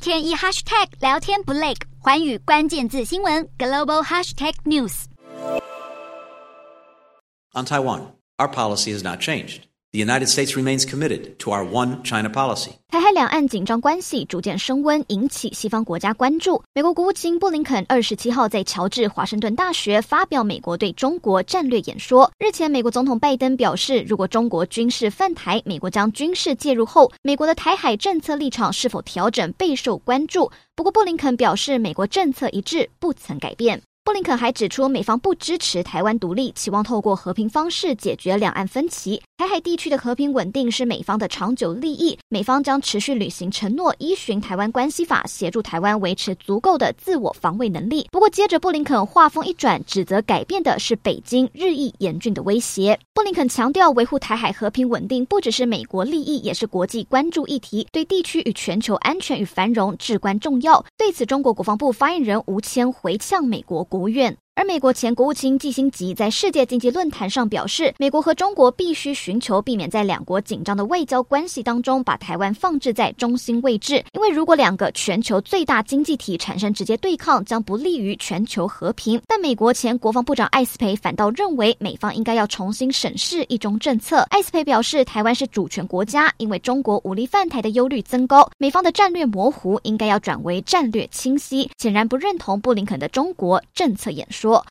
天一 hashtag 聊天不累，寰宇关键字新闻 global hashtag news。On Taiwan, our policy has not changed. The United States remains committed to our one China policy. 台海两岸紧张关系逐渐升温，引起西方国家关注。美国国务卿布林肯二十七号在乔治华盛顿大学发表美国对中国战略演说。日前，美国总统拜登表示，如果中国军事犯台，美国将军事介入后，美国的台海政策立场是否调整备受关注。不过，布林肯表示，美国政策一致，不曾改变。布林肯还指出，美方不支持台湾独立，期望透过和平方式解决两岸分歧。台海地区的和平稳定是美方的长久利益，美方将持续履行承诺，依循《台湾关系法》协助台湾维持足够的自我防卫能力。不过，接着布林肯话锋一转，指责改变的是北京日益严峻的威胁。布林肯强调，维护台海和平稳定不只是美国利益，也是国际关注议题，对地区与全球安全与繁荣至关重要。对此，中国国防部发言人吴谦回呛美国国务院。而美国前国务卿基辛吉在世界经济论坛上表示，美国和中国必须寻求避免在两国紧张的外交关系当中把台湾放置在中心位置，因为如果两个全球最大经济体产生直接对抗，将不利于全球和平。但美国前国防部长艾斯培反倒认为，美方应该要重新审视一中政策。艾斯培表示，台湾是主权国家，因为中国武力犯台的忧虑增高，美方的战略模糊应该要转为战略清晰。显然不认同布林肯的中国政策演说。说